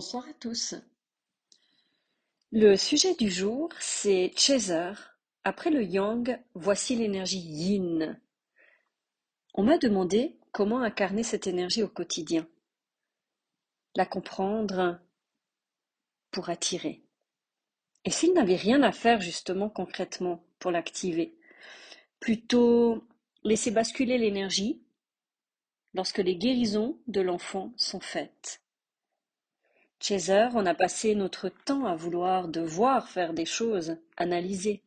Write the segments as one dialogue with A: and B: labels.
A: Bonsoir à tous. Le sujet du jour, c'est Chaser. Après le Yang, voici l'énergie Yin. On m'a demandé comment incarner cette énergie au quotidien. La comprendre pour attirer. Et s'il n'avait rien à faire justement concrètement pour l'activer? Plutôt laisser basculer l'énergie lorsque les guérisons de l'enfant sont faites Chaser, on a passé notre temps à vouloir devoir faire des choses, analyser,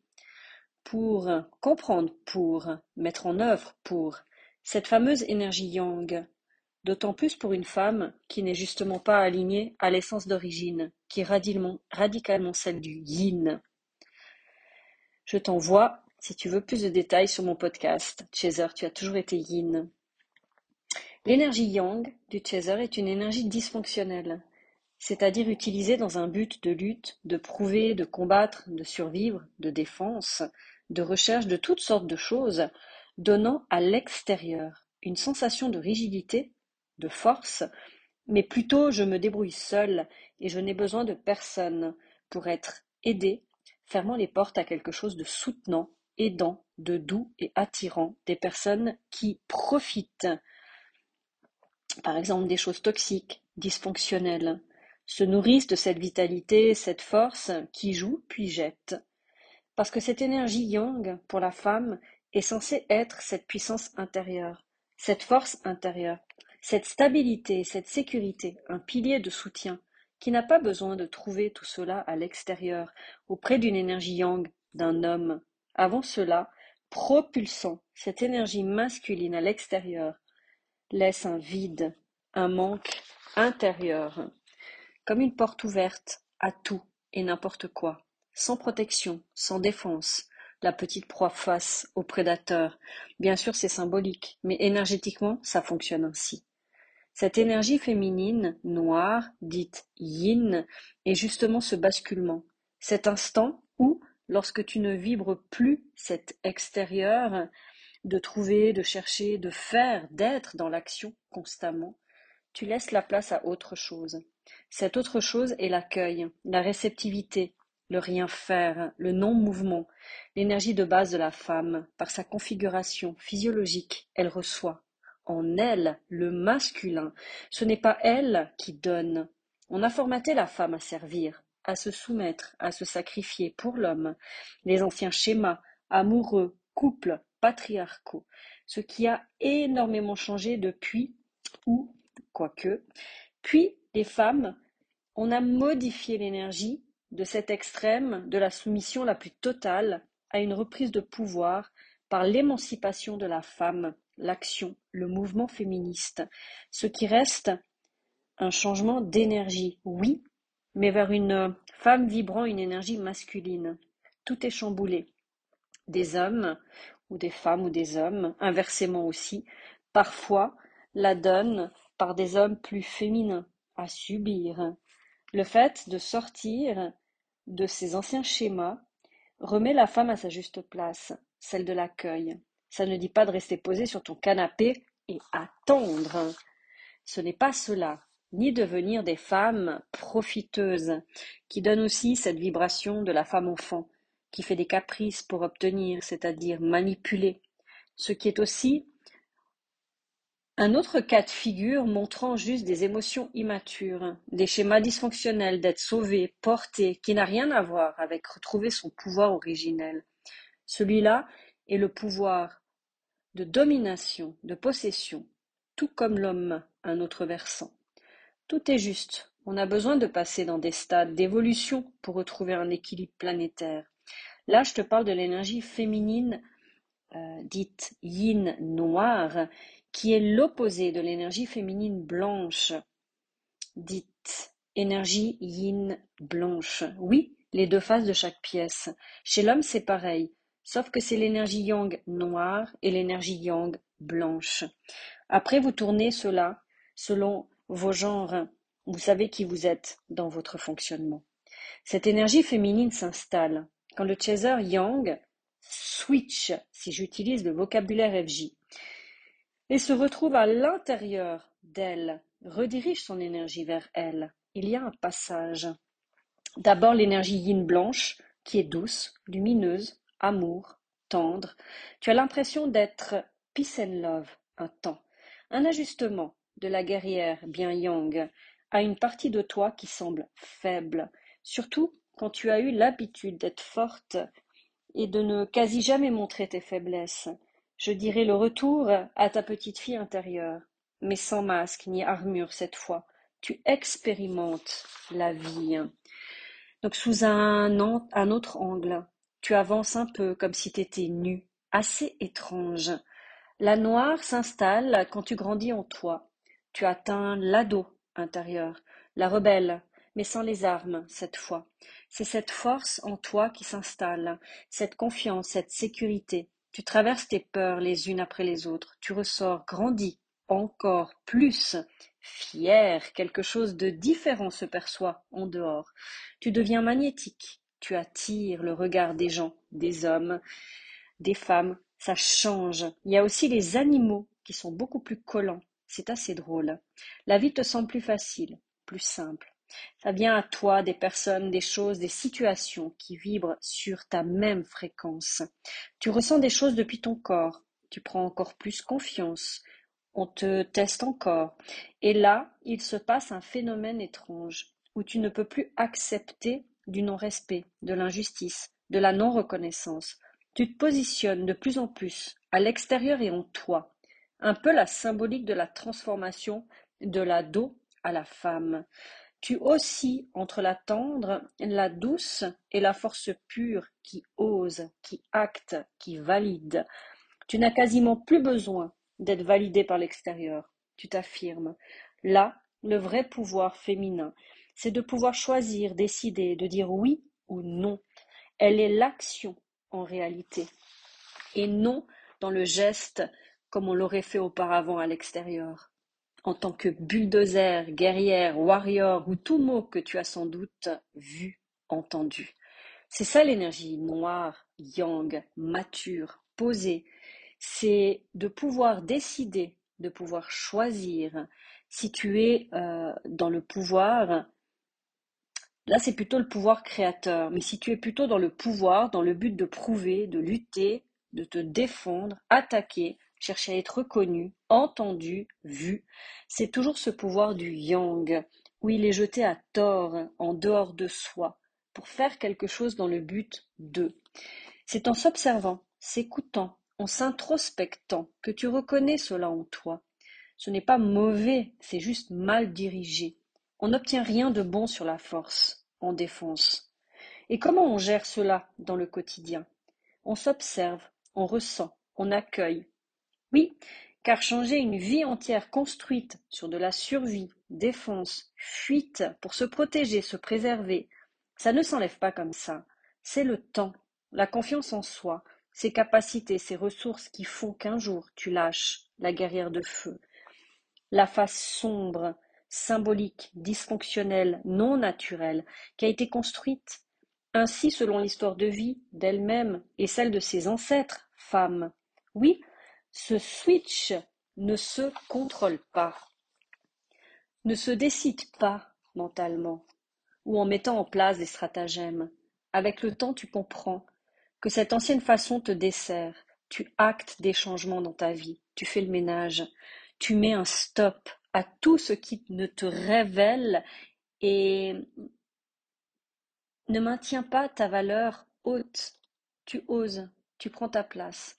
A: pour comprendre, pour mettre en œuvre, pour cette fameuse énergie yang, d'autant plus pour une femme qui n'est justement pas alignée à l'essence d'origine, qui est radicalement, celle du yin. Je t'envoie, si tu veux plus de détails sur mon podcast, Chaser, tu as toujours été yin. L'énergie yang du chaser est une énergie dysfonctionnelle c'est-à-dire utilisé dans un but de lutte, de prouver, de combattre, de survivre, de défense, de recherche de toutes sortes de choses, donnant à l'extérieur une sensation de rigidité, de force, mais plutôt je me débrouille seul et je n'ai besoin de personne pour être aidé, fermant les portes à quelque chose de soutenant, aidant, de doux et attirant, des personnes qui profitent, par exemple des choses toxiques, dysfonctionnelles, se nourrissent de cette vitalité, cette force qui joue puis jette. Parce que cette énergie yang, pour la femme, est censée être cette puissance intérieure, cette force intérieure, cette stabilité, cette sécurité, un pilier de soutien, qui n'a pas besoin de trouver tout cela à l'extérieur, auprès d'une énergie yang, d'un homme. Avant cela, propulsant cette énergie masculine à l'extérieur, laisse un vide, un manque intérieur comme une porte ouverte à tout et n'importe quoi, sans protection, sans défense, la petite proie face au prédateur. Bien sûr, c'est symbolique, mais énergétiquement, ça fonctionne ainsi. Cette énergie féminine, noire, dite yin, est justement ce basculement, cet instant où, lorsque tu ne vibres plus cet extérieur, de trouver, de chercher, de faire, d'être dans l'action constamment, tu laisses la place à autre chose. Cette autre chose est l'accueil, la réceptivité, le rien faire, le non-mouvement, l'énergie de base de la femme. Par sa configuration physiologique, elle reçoit. En elle, le masculin. Ce n'est pas elle qui donne. On a formaté la femme à servir, à se soumettre, à se sacrifier pour l'homme. Les anciens schémas, amoureux, couples, patriarcaux. Ce qui a énormément changé depuis, ou, quoique, puis les femmes, on a modifié l'énergie de cet extrême de la soumission la plus totale à une reprise de pouvoir par l'émancipation de la femme, l'action, le mouvement féministe, ce qui reste un changement d'énergie, oui, mais vers une femme vibrant une énergie masculine. Tout est chamboulé. Des hommes, ou des femmes ou des hommes, inversement aussi, parfois la donnent par des hommes plus féminins, à subir. Le fait de sortir de ces anciens schémas remet la femme à sa juste place, celle de l'accueil. Ça ne dit pas de rester posé sur ton canapé et attendre. Ce n'est pas cela, ni devenir des femmes profiteuses, qui donnent aussi cette vibration de la femme enfant, qui fait des caprices pour obtenir, c'est-à-dire manipuler, ce qui est aussi un autre cas de figure montrant juste des émotions immatures, des schémas dysfonctionnels d'être sauvé, porté, qui n'a rien à voir avec retrouver son pouvoir originel. Celui-là est le pouvoir de domination, de possession, tout comme l'homme, un autre versant. Tout est juste. On a besoin de passer dans des stades d'évolution pour retrouver un équilibre planétaire. Là, je te parle de l'énergie féminine euh, dite yin noire qui est l'opposé de l'énergie féminine blanche, dite énergie yin blanche. Oui, les deux faces de chaque pièce. Chez l'homme, c'est pareil, sauf que c'est l'énergie yang noire et l'énergie yang blanche. Après, vous tournez cela selon vos genres. Vous savez qui vous êtes dans votre fonctionnement. Cette énergie féminine s'installe quand le chaser yang switch, si j'utilise le vocabulaire FJ, et se retrouve à l'intérieur d'elle, redirige son énergie vers elle, il y a un passage. D'abord l'énergie yin blanche, qui est douce, lumineuse, amour, tendre. Tu as l'impression d'être peace and love un temps. Un ajustement de la guerrière bien yang à une partie de toi qui semble faible, surtout quand tu as eu l'habitude d'être forte et de ne quasi jamais montrer tes faiblesses. Je dirais le retour à ta petite fille intérieure, mais sans masque ni armure cette fois. Tu expérimentes la vie. Donc sous un, un autre angle, tu avances un peu comme si tu étais nu, assez étrange. La noire s'installe quand tu grandis en toi. Tu atteins l'ado intérieur, la rebelle, mais sans les armes cette fois. C'est cette force en toi qui s'installe, cette confiance, cette sécurité. Tu traverses tes peurs les unes après les autres. Tu ressors grandi, encore plus, fier, quelque chose de différent se perçoit en dehors. Tu deviens magnétique. Tu attires le regard des gens, des hommes, des femmes. Ça change. Il y a aussi les animaux qui sont beaucoup plus collants. C'est assez drôle. La vie te semble plus facile, plus simple. Ça vient à toi des personnes, des choses, des situations qui vibrent sur ta même fréquence. Tu ressens des choses depuis ton corps. Tu prends encore plus confiance. On te teste encore. Et là, il se passe un phénomène étrange où tu ne peux plus accepter du non-respect, de l'injustice, de la non-reconnaissance. Tu te positionnes de plus en plus à l'extérieur et en toi. Un peu la symbolique de la transformation de la dos à la femme. Tu oscilles entre la tendre, la douce et la force pure qui ose, qui acte, qui valide. Tu n'as quasiment plus besoin d'être validé par l'extérieur. Tu t'affirmes. Là, le vrai pouvoir féminin, c'est de pouvoir choisir, décider, de dire oui ou non. Elle est l'action en réalité, et non dans le geste comme on l'aurait fait auparavant à l'extérieur en tant que bulldozer, guerrière, warrior ou tout mot que tu as sans doute vu, entendu. C'est ça l'énergie noire, yang, mature, posée. C'est de pouvoir décider, de pouvoir choisir. Si tu es euh, dans le pouvoir, là c'est plutôt le pouvoir créateur. Mais si tu es plutôt dans le pouvoir, dans le but de prouver, de lutter, de te défendre, attaquer, chercher à être reconnu, entendu, vu, c'est toujours ce pouvoir du yang, où il est jeté à tort, en dehors de soi, pour faire quelque chose dans le but de. C'est en s'observant, s'écoutant, en s'introspectant que tu reconnais cela en toi. Ce n'est pas mauvais, c'est juste mal dirigé. On n'obtient rien de bon sur la force, en défense. Et comment on gère cela dans le quotidien? On s'observe, on ressent, on accueille, oui, car changer une vie entière construite sur de la survie, défense, fuite pour se protéger, se préserver, ça ne s'enlève pas comme ça. C'est le temps, la confiance en soi, ses capacités, ses ressources qui font qu'un jour tu lâches la guerrière de feu. La face sombre, symbolique, dysfonctionnelle, non naturelle, qui a été construite ainsi selon l'histoire de vie d'elle-même et celle de ses ancêtres, femmes. Oui, ce switch ne se contrôle pas, ne se décide pas mentalement ou en mettant en place des stratagèmes. Avec le temps, tu comprends que cette ancienne façon te dessert. Tu actes des changements dans ta vie, tu fais le ménage, tu mets un stop à tout ce qui ne te révèle et ne maintient pas ta valeur haute. Tu oses, tu prends ta place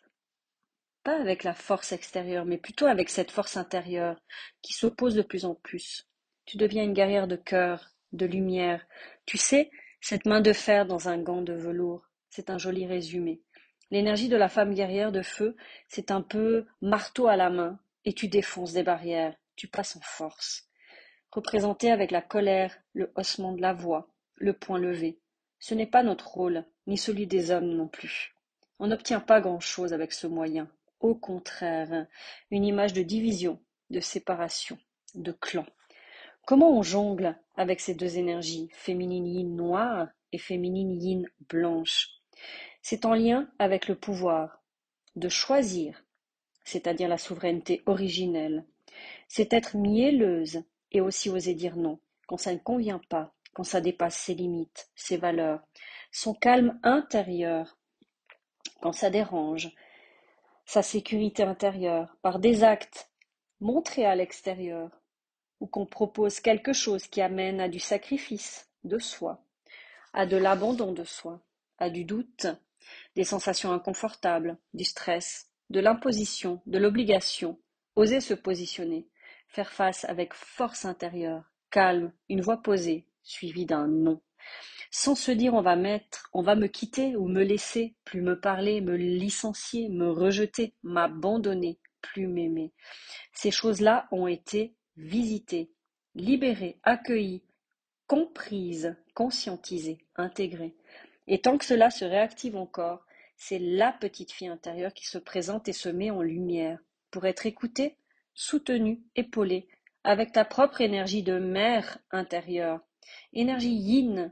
A: pas avec la force extérieure, mais plutôt avec cette force intérieure qui s'oppose de plus en plus. Tu deviens une guerrière de cœur, de lumière. Tu sais, cette main de fer dans un gant de velours, c'est un joli résumé. L'énergie de la femme guerrière de feu, c'est un peu marteau à la main, et tu défonces des barrières, tu passes en force. Représenté avec la colère, le haussement de la voix, le poing levé. Ce n'est pas notre rôle, ni celui des hommes non plus. On n'obtient pas grand-chose avec ce moyen. Au contraire, une image de division, de séparation, de clan. Comment on jongle avec ces deux énergies, féminine yin noire et féminine yin blanche? C'est en lien avec le pouvoir de choisir, c'est-à-dire la souveraineté originelle. C'est être mielleuse et aussi oser dire non. quand ça ne convient pas, quand ça dépasse ses limites, ses valeurs, son calme intérieur, quand ça dérange, sa sécurité intérieure, par des actes montrés à l'extérieur, ou qu'on propose quelque chose qui amène à du sacrifice de soi, à de l'abandon de soi, à du doute, des sensations inconfortables, du stress, de l'imposition, de l'obligation, oser se positionner, faire face avec force intérieure, calme, une voix posée, suivie d'un non. Sans se dire on va mettre, on va me quitter ou me laisser, plus me parler, me licencier, me rejeter, m'abandonner, plus m'aimer. Ces choses-là ont été visitées, libérées, accueillies, comprises, conscientisées, intégrées. Et tant que cela se réactive encore, c'est la petite fille intérieure qui se présente et se met en lumière pour être écoutée, soutenue, épaulée, avec ta propre énergie de mère intérieure, énergie yin,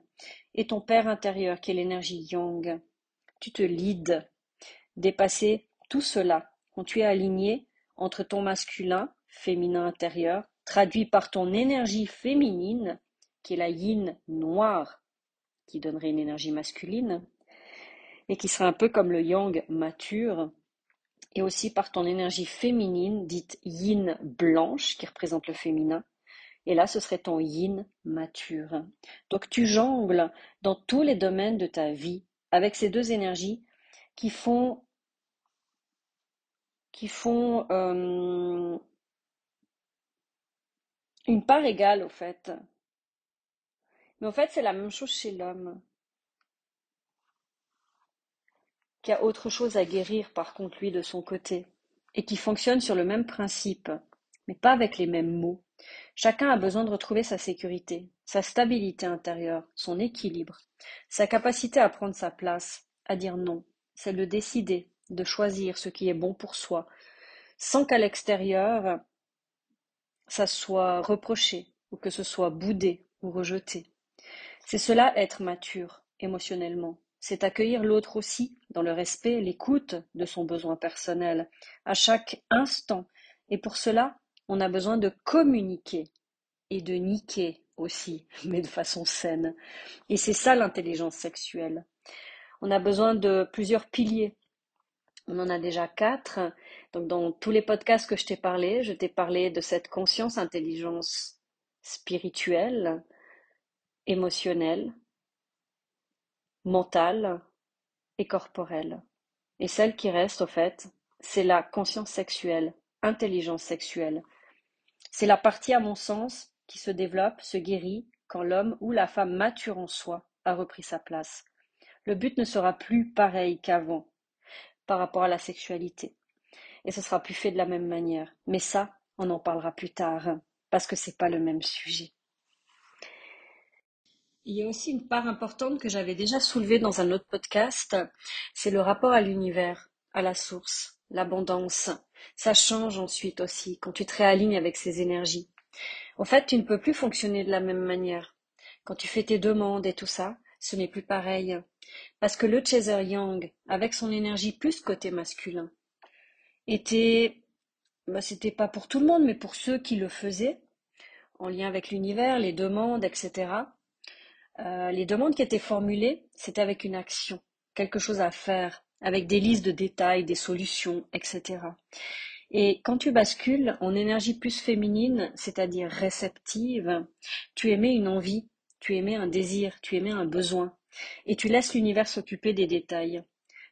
A: et ton père intérieur qui est l'énergie yang. Tu te lides. Dépasser tout cela quand tu es aligné entre ton masculin, féminin intérieur, traduit par ton énergie féminine, qui est la yin noire, qui donnerait une énergie masculine, et qui serait un peu comme le yang mature, et aussi par ton énergie féminine, dite yin blanche, qui représente le féminin, et là ce serait ton yin mature. Donc tu jongles dans tous les domaines de ta vie avec ces deux énergies qui font qui font euh, une part égale au fait. Mais au fait, c'est la même chose chez l'homme. qui a autre chose à guérir par contre lui de son côté, et qui fonctionne sur le même principe, mais pas avec les mêmes mots. Chacun a besoin de retrouver sa sécurité, sa stabilité intérieure, son équilibre, sa capacité à prendre sa place, à dire non, c'est de décider, de choisir ce qui est bon pour soi, sans qu'à l'extérieur ça soit reproché, ou que ce soit boudé ou rejeté. C'est cela être mature émotionnellement, c'est accueillir l'autre aussi, dans le respect, l'écoute de son besoin personnel, à chaque instant. Et pour cela, on a besoin de communiquer et de niquer aussi, mais de façon saine. Et c'est ça l'intelligence sexuelle. On a besoin de plusieurs piliers. On en a déjà quatre. Donc dans tous les podcasts que je t'ai parlé, je t'ai parlé de cette conscience intelligence spirituelle, émotionnelle, mentale et corporelle. Et celle qui reste, au fait, c'est la conscience sexuelle, intelligence sexuelle. C'est la partie, à mon sens, qui se développe, se guérit, quand l'homme ou la femme mature en soi a repris sa place. Le but ne sera plus pareil qu'avant par rapport à la sexualité. Et ce sera plus fait de la même manière. Mais ça, on en parlera plus tard, parce que c'est pas le même sujet. Il y a aussi une part importante que j'avais déjà soulevée dans un autre podcast, c'est le rapport à l'univers, à la source, l'abondance. Ça change ensuite aussi quand tu te réalignes avec ces énergies. En fait, tu ne peux plus fonctionner de la même manière. Quand tu fais tes demandes et tout ça, ce n'est plus pareil. Parce que le Chaser Yang, avec son énergie plus côté masculin, était, bah, c'était pas pour tout le monde, mais pour ceux qui le faisaient, en lien avec l'univers, les demandes, etc. Euh, les demandes qui étaient formulées, c'était avec une action, quelque chose à faire, avec des listes de détails, des solutions, etc. Et quand tu bascules en énergie plus féminine, c'est-à-dire réceptive, tu émets une envie, tu émets un désir, tu émets un besoin, et tu laisses l'univers s'occuper des détails.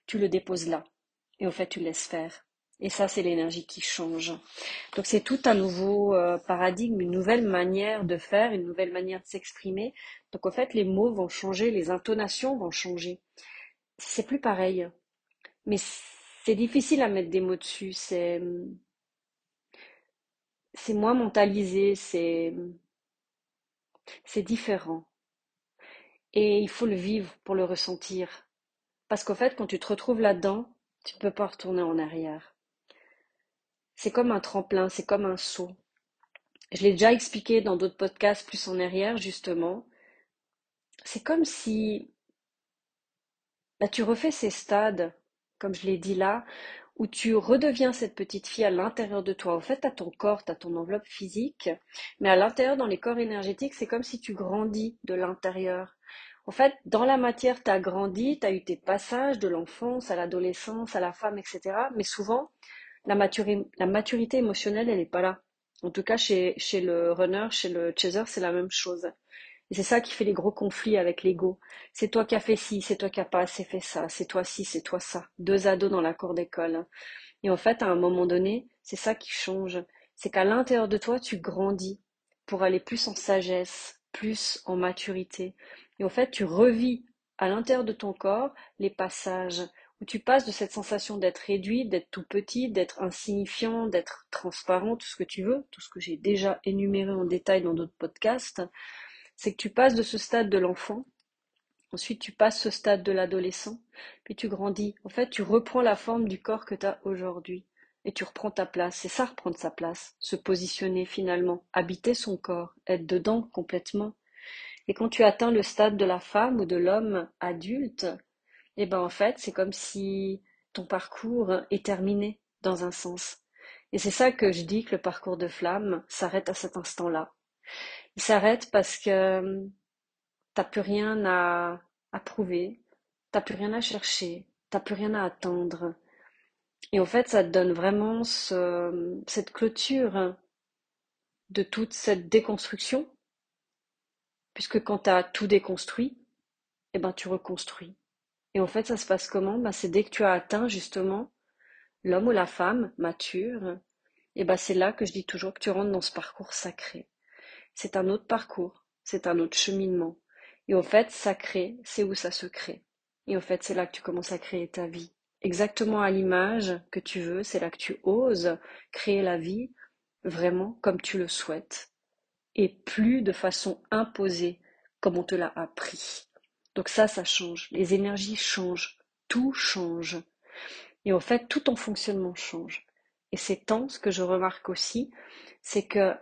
A: Tu le déposes là, et au fait tu le laisses faire. Et ça, c'est l'énergie qui change. Donc c'est tout un nouveau euh, paradigme, une nouvelle manière de faire, une nouvelle manière de s'exprimer. Donc en fait, les mots vont changer, les intonations vont changer. C'est plus pareil. Mais c'est difficile à mettre des mots dessus. C'est c'est moins mentalisé, c'est c'est différent. Et il faut le vivre pour le ressentir. Parce qu'en fait, quand tu te retrouves là-dedans, tu ne peux pas retourner en arrière. C'est comme un tremplin, c'est comme un saut. Je l'ai déjà expliqué dans d'autres podcasts plus en arrière, justement. C'est comme si bah, tu refais ces stades, comme je l'ai dit là, où tu redeviens cette petite fille à l'intérieur de toi. En fait, tu as ton corps, tu as ton enveloppe physique, mais à l'intérieur, dans les corps énergétiques, c'est comme si tu grandis de l'intérieur. En fait, dans la matière, tu as grandi, tu as eu tes passages de l'enfance à l'adolescence, à la femme, etc. Mais souvent, la, maturité émotionnelle, elle n'est pas là. En tout cas, chez le runner, chez le chaser, c'est la même chose. Et c'est ça qui fait les gros conflits avec l'ego. C'est toi qui as fait ci, c'est toi qui as pas assez fait ça, c'est toi ci, c'est toi ça. Deux ados dans la cour d'école. Et en fait, à un moment donné, c'est ça qui change. C'est qu'à l'intérieur de toi, tu grandis pour aller plus en sagesse, plus en maturité. Et en fait, tu revis à l'intérieur de ton corps les passages où tu passes de cette sensation d'être réduit, d'être tout petit, d'être insignifiant, d'être transparent, tout ce que tu veux, tout ce que j'ai déjà énuméré en détail dans d'autres podcasts, c'est que tu passes de ce stade de l'enfant, ensuite tu passes ce stade de l'adolescent, puis tu grandis. En fait, tu reprends la forme du corps que tu as aujourd'hui et tu reprends ta place. C'est ça, reprendre sa place, se positionner finalement, habiter son corps, être dedans complètement. Et quand tu atteins le stade de la femme ou de l'homme adulte, eh ben en fait, c'est comme si ton parcours est terminé dans un sens. Et c'est ça que je dis que le parcours de flamme s'arrête à cet instant-là. Il s'arrête parce que t'as plus rien à, à prouver, t'as plus rien à chercher, t'as plus rien à attendre. Et en fait, ça te donne vraiment cette clôture de toute cette déconstruction, puisque quand tu tout déconstruit, eh ben tu reconstruis. Et en fait, ça se passe comment? Ben, C'est dès que tu as atteint justement l'homme ou la femme mature, et ben c'est là que je dis toujours que tu rentres dans ce parcours sacré c'est un autre parcours, c'est un autre cheminement. Et au fait, ça crée, c'est où ça se crée. Et au fait, c'est là que tu commences à créer ta vie. Exactement à l'image que tu veux, c'est là que tu oses créer la vie vraiment comme tu le souhaites. Et plus de façon imposée comme on te l'a appris. Donc ça, ça change. Les énergies changent. Tout change. Et au fait, tout ton fonctionnement change. Et c'est tant ce que je remarque aussi, c'est que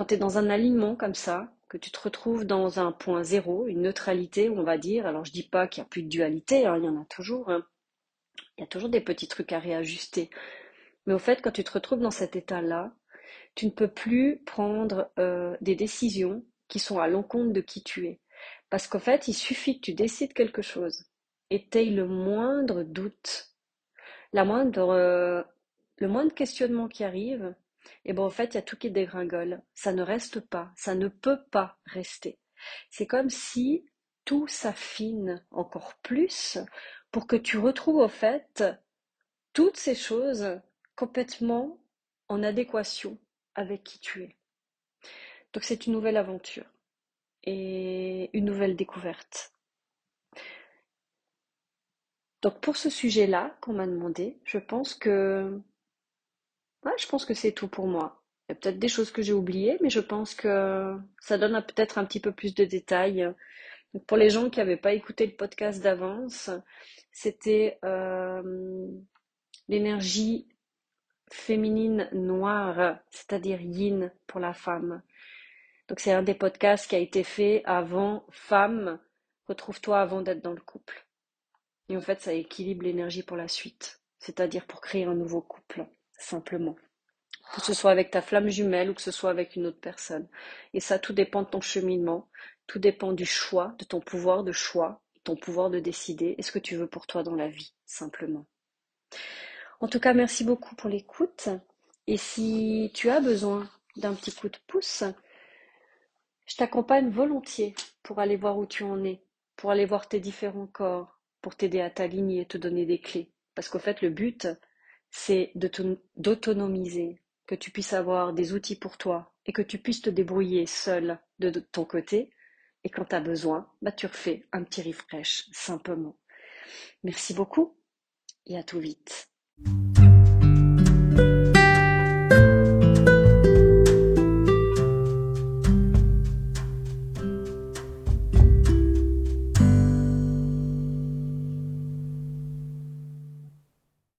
A: quand tu es dans un alignement comme ça, que tu te retrouves dans un point zéro, une neutralité, on va dire, alors je dis pas qu'il n'y a plus de dualité, hein, il y en a toujours, hein. il y a toujours des petits trucs à réajuster. Mais au fait, quand tu te retrouves dans cet état-là, tu ne peux plus prendre euh, des décisions qui sont à l'encontre de qui tu es. Parce qu'en fait, il suffit que tu décides quelque chose et tu le moindre doute, euh, le moindre questionnement qui arrive, et bon, en fait, il y a tout qui dégringole. Ça ne reste pas, ça ne peut pas rester. C'est comme si tout s'affine encore plus pour que tu retrouves, au fait, toutes ces choses complètement en adéquation avec qui tu es. Donc c'est une nouvelle aventure et une nouvelle découverte. Donc pour ce sujet-là qu'on m'a demandé, je pense que Ouais, je pense que c'est tout pour moi. Il y a peut-être des choses que j'ai oubliées, mais je pense que ça donne peut-être un petit peu plus de détails. pour les gens qui n'avaient pas écouté le podcast d'avance, c'était euh, l'énergie féminine noire, c'est-à-dire yin pour la femme. Donc c'est un des podcasts qui a été fait avant Femme, retrouve-toi avant d'être dans le couple. Et en fait, ça équilibre l'énergie pour la suite, c'est-à-dire pour créer un nouveau couple simplement. Que ce soit avec ta flamme jumelle ou que ce soit avec une autre personne. Et ça, tout dépend de ton cheminement, tout dépend du choix, de ton pouvoir de choix, ton pouvoir de décider et ce que tu veux pour toi dans la vie, simplement. En tout cas, merci beaucoup pour l'écoute. Et si tu as besoin d'un petit coup de pouce, je t'accompagne volontiers pour aller voir où tu en es, pour aller voir tes différents corps, pour t'aider à t'aligner et te donner des clés. Parce qu'au fait, le but, c'est d'autonomiser, que tu puisses avoir des outils pour toi et que tu puisses te débrouiller seul de, ton côté. Et quand tu as besoin, bah, tu refais un petit refresh simplement. Merci beaucoup et à tout vite.